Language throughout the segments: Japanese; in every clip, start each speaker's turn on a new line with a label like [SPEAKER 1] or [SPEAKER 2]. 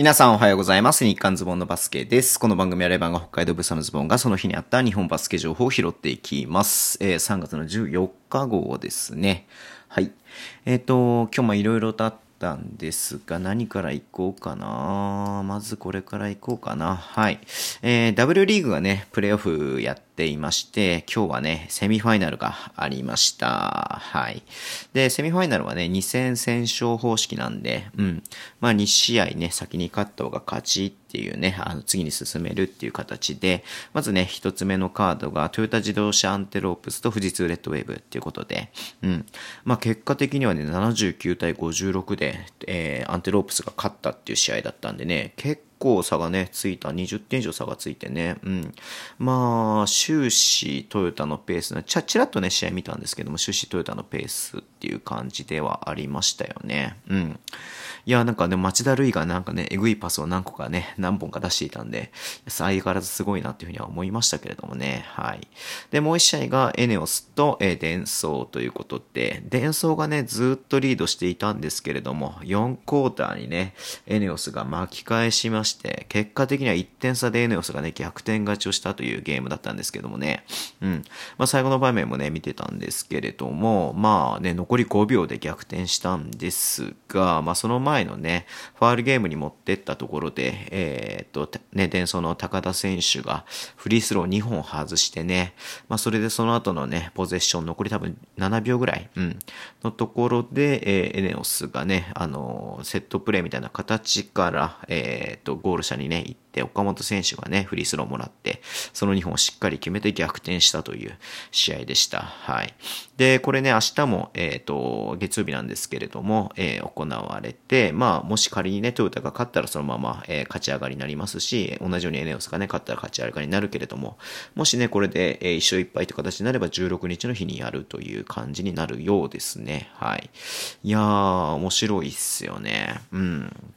[SPEAKER 1] 皆さんおはようございます。日刊ズボンのバスケです。この番組はレバンが北海道ブサのズボンがその日にあった日本バスケ情報を拾っていきます。えー、3月の14日号ですね。はい。えっ、ー、と、今日もいろいろとあったんですが、何から行こうかな。まずこれから行こうかな。はい。えー、W リーグがね、プレイオフやってていまして、今日はね、セミファイナルがありました。はい。で、セミファイナルはね、2戦戦勝方式なんで、うん。まあ2試合ね、先に勝った方が勝ちっていうね、あの次に進めるっていう形で、まずね、一つ目のカードがトヨタ自動車アンテロープスと富士通レッドウェーブっていうことで、うん。まあ結果的にはね、79対56で、えー、アンテロープスが勝ったっていう試合だったんでね、結構差がね、ついた、20点以上差がついてね、うん。まあ、終始トヨタのペース、ちゃ、ちらっとね、試合見たんですけども、終始トヨタのペースっていう感じではありましたよね。うん。いや、なんかね、町田瑠唯がなんかね、えぐいパスを何個かね、何本か出していたんで、相変わらずすごいなっていうふうには思いましたけれどもね。はい。で、もう一試合がエネオスと、えー、デンソーということで、デンソーがね、ずっとリードしていたんですけれども、4クォーターにね、エネオスが巻き返しまして、結果的には1点差でエネオスがね、逆転勝ちをしたというゲームだったんですけどもね。うん。まあ、最後の場面もね、見てたんですけれども、まあね、残残り5秒で逆転したんですが、まあ、その前のね、ファールゲームに持ってったところで、えー、っと、ね、伝送の高田選手がフリースロー2本外してね、まあ、それでその後のね、ポゼッション残り多分7秒ぐらい、うん、のところで、えー、エネオスがね、あの、セットプレーみたいな形から、えー、っと、ゴール下にね、行って、で岡本選手がね、フリースローもらって、その2本をしっかり決めて逆転したという試合でした。はい。で、これね、明日も、えっ、と、月曜日なんですけれども、えー、行われて、まあ、もし仮にね、トヨタが勝ったらそのまま、えー、勝ち上がりになりますし、同じようにエネオスがね、勝ったら勝ち上がりになるけれども、もしね、これで、えー、一勝一敗という形になれば16日の日にやるという感じになるようですね。はい。いやー、面白いっすよね。うん。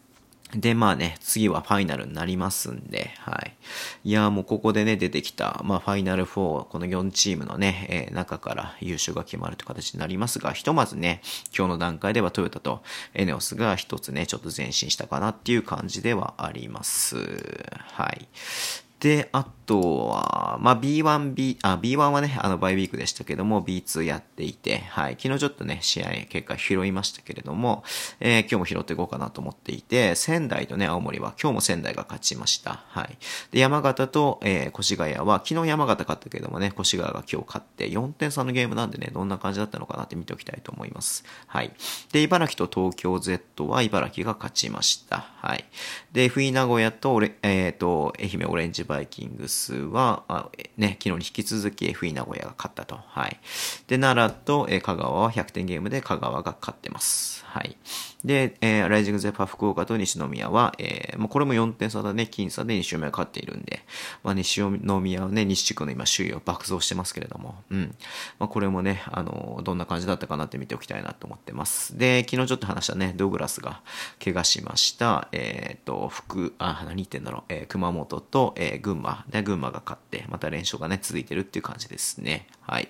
[SPEAKER 1] で、まあね、次はファイナルになりますんで、はい。いや、もうここでね、出てきた、まあ、ファイナル4、この4チームのね、えー、中から優勝が決まるという形になりますが、ひとまずね、今日の段階ではトヨタとエネオスが一つね、ちょっと前進したかなっていう感じではあります。はい。で、あとは、まあ、B1、B、あ、B1 はね、あの、バイウィークでしたけども、B2 やっていて、はい、昨日ちょっとね、試合結果拾いましたけれども、えー、今日も拾っていこうかなと思っていて、仙台とね、青森は、今日も仙台が勝ちました。はい。で、山形と、えー、越谷は、昨日山形勝ったけどもね、越谷が今日勝って、4点差のゲームなんでね、どんな感じだったのかなって見ておきたいと思います。はい。で、茨城と東京 Z は、茨城が勝ちました。はい。で、冬名古屋と、えっ、ー、と、愛媛オレンジバイキングスは、あね、昨日に引き続き FE 名古屋が勝ったと。はい。で、奈良と、え香川は100点ゲームで香川が勝ってます。はい。で、えー、ライジングゼファ福岡と西宮は、えー、もうこれも4点差だね、僅差で西宮が勝っているんで、まあ、西宮はね、西地区の今首位を爆走してますけれども、うん。まあ、これもね、あの、どんな感じだったかなって見ておきたいなと思ってます。で、昨日ちょっと話したね、ドグラスが怪我しました、えっ、ー、と、福、あ、何言ってんだろう、えー、熊本と、えー、群馬で、群馬が勝って、また連勝がね、続いてるっていう感じですね。はい。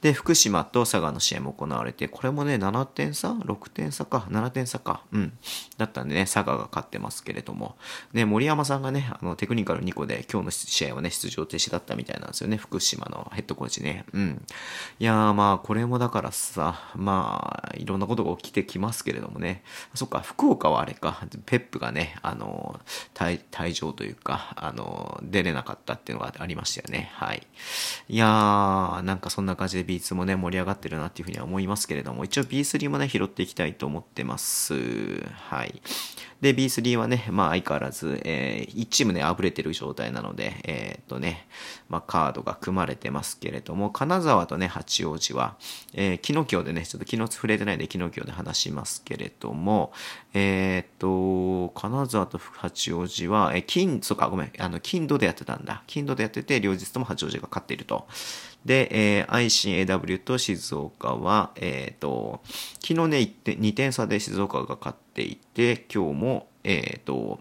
[SPEAKER 1] で、福島と佐賀の試合も行われて、これもね、7点差 ?6 点差か ?7 点差か。うん。だったんでね、佐賀が勝ってますけれども。ね、森山さんがね、あの、テクニカル2個で今日の試合はね、出場停止だったみたいなんですよね。福島のヘッドコーチね。うん。いやー、まあ、これもだからさ、まあ、いろんなことが起きてきますけれどもね。そっか、福岡はあれか、ペップがね、あの、退退場というか、あの、出れなかったっていうのがありましたよね。はい。いやー、なんかそんな感じで B2 もね、盛り上がってるなっていうふうには思いますけれども、一応 B3 もね、拾っていきたいと思ってます。はい。で、B3 はね、まあ相変わらず、えー、1チームね、あぶれてる状態なので、えー、っとね、まあカードが組まれてますけれども、金沢とね、八王子は、えー、キノキオでね、ちょっと昨日触れてないんでキノキオで話しますけれども、えー、っと、金沢と八王子は、えー、金、そうか、ごめん、あの、金土でやってたんだ。金土でやってて、両日とも八王子が勝っていると。で、えー、ICAW と静岡は、えっ、ー、と、昨日ね、2点差で静岡が勝っていて、今日も、えっ、ー、と、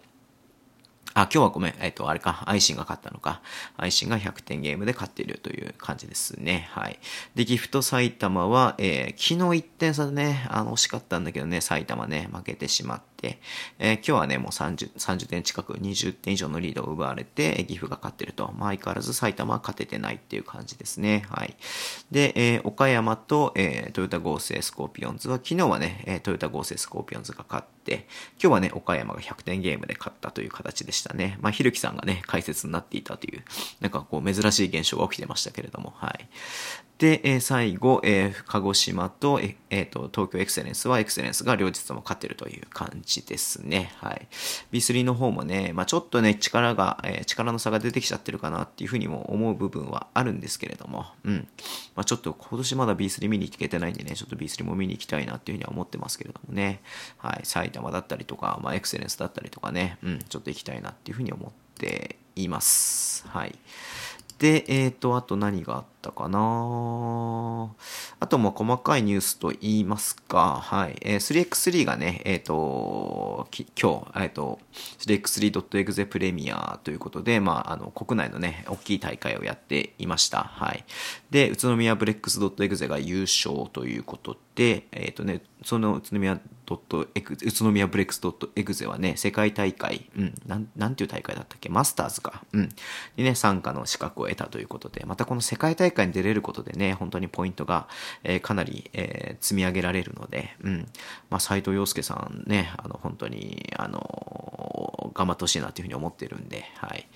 [SPEAKER 1] あ、今日はごめん。えっ、と、あれか。愛心が勝ったのか。愛心が100点ゲームで勝っているという感じですね。はい。で、岐阜と埼玉は、えー、昨日1点差でね、あの、惜しかったんだけどね、埼玉ね、負けてしまって、えー、今日はね、もう 30, 30点近く、20点以上のリードを奪われて、岐阜が勝ってると。まあ、相変わらず埼玉は勝ててないっていう感じですね。はい。で、えー、岡山と、えー、トヨタ合成スコーピオンズは、昨日はね、え、トヨタ合成スコーピオンズが勝って、今日はね、岡山が100点ゲームで勝ったという形でしたたね。まあ、ひるきさんがね、解説になっていたという、なんかこう、珍しい現象が起きてましたけれども、はい。で、えー、最後、えー、鹿児島と、ええー、と、東京エクセレンスはエクセレンスが両日とも勝ってるという感じですね。はい。B3 の方もね、まあちょっとね、力が、えー、力の差が出てきちゃってるかなっていうふうにも思う部分はあるんですけれども、うん。まあちょっと今年まだ B3 見に行けてないんでね、ちょっと B3 も見に行きたいなっていうふうには思ってますけれどもね。はい。埼玉だったりとか、まあエクセレンスだったりとかね、うん、ちょっと行きたいなっていうふうに思っています。はい。で、えっ、ー、と、あと何があったかなあとも細かいニュースと言いますか、はい。えー、3x3 がね、えっ、ー、と、今日、えっ、ー、と、3x3.exe プレミアということで、まあ、あの、国内のね、大きい大会をやっていました。はい。で、宇都宮ブレックス .exe が優勝ということで、えっ、とね、その宇都宮ドットエク宇都宮ブレックスエグゼはね、世界大会、うん、なん、なんていう大会だったっけ？マスターズか。うん。にね、参加の資格を得たということで、またこの世界大会に出れることでね、本当にポイントが、えー、かなり、えー、積み上げられるので、うん。まあ、斎藤洋介さんね、あの、本当に、あの、頑張ってほしいなというふうに思ってるんで、はい。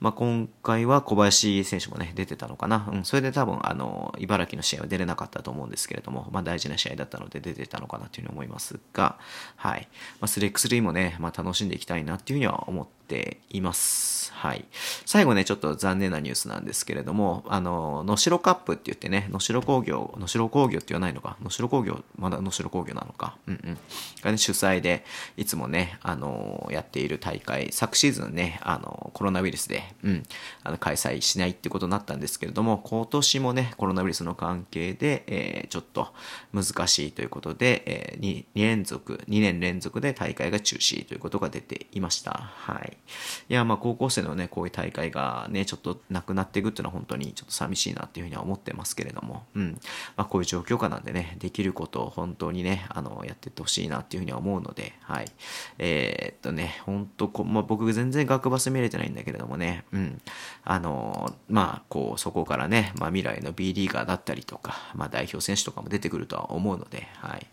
[SPEAKER 1] まあ、今回は小林選手もね、出てたのかな。うん、それで多分、あの、茨城の試合は出れなかったと思うんですけれども、まあ、大事な試合だったので出てたのかなというふうに思いますが、はい。まあ、3x3 もね、まあ、楽しんでいきたいなっていうふうには思っています。はい。最後ね、ちょっと残念なニュースなんですけれども、あの、能代カップって言ってね、能代工業、能代工業って言わないのか、能代工業、まだ能代工業なのか、うんうん。がね、主催で、いつもね、あの、やっている大会、昨シーズンね、あの、コロナウイルスで、うん、あの、開催しないってことになったんですけれども、今年もね、コロナウイルスの関係で、えー、ちょっと難しいということで、えー、2, 2連続、2年連続で大会が中止ということが出ていました。はい。いや、まあ高校生のね、こういう大会がね、ちょっとなくなっていくっていうのは本当にちょっと寂しいなっていうふうには思ってますけれども、うん。まあこういう状況下なんでね、できることを本当にね、あの、やってってほしいなっていうふうには思うので、はい。えー、っとね、本当こ、まあ僕全然学バス見れてないんだけれどもね、うん。あの、まあこう、そこからね、まあ未来の B リーガーだったりとか、まあ代表選手とかも出てくるとは思うので、はい。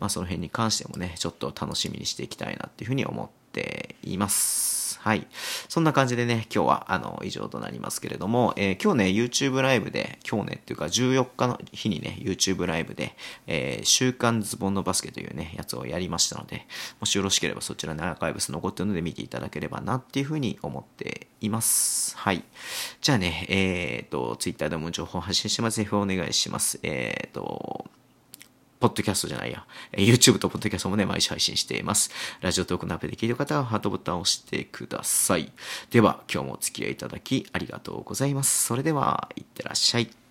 [SPEAKER 1] まあその辺に関してもね、ちょっと楽しみにしていきたいなっていうふうに思ってています。はい。そんな感じでね、今日は、あの、以上となりますけれども、えー、今日ね、YouTube ライブで、今日ね、っていうか14日の日にね、YouTube ライブで、えー、週刊ズボンのバスケというね、やつをやりましたので、もしよろしければそちらにアーカイブス残ってるので見ていただければなっていうふうに思っています。はい。じゃあね、えっ、ー、と、Twitter でも情報発信してます。ぜひお願いします。えっ、と、ポッドキャストじゃないや、YouTube とポッドキャストもね、毎週配信しています。ラジオトークのアプリで聞いてる方はハートボタンを押してください。では、今日もお付き合いいただきありがとうございます。それでは、いってらっしゃい。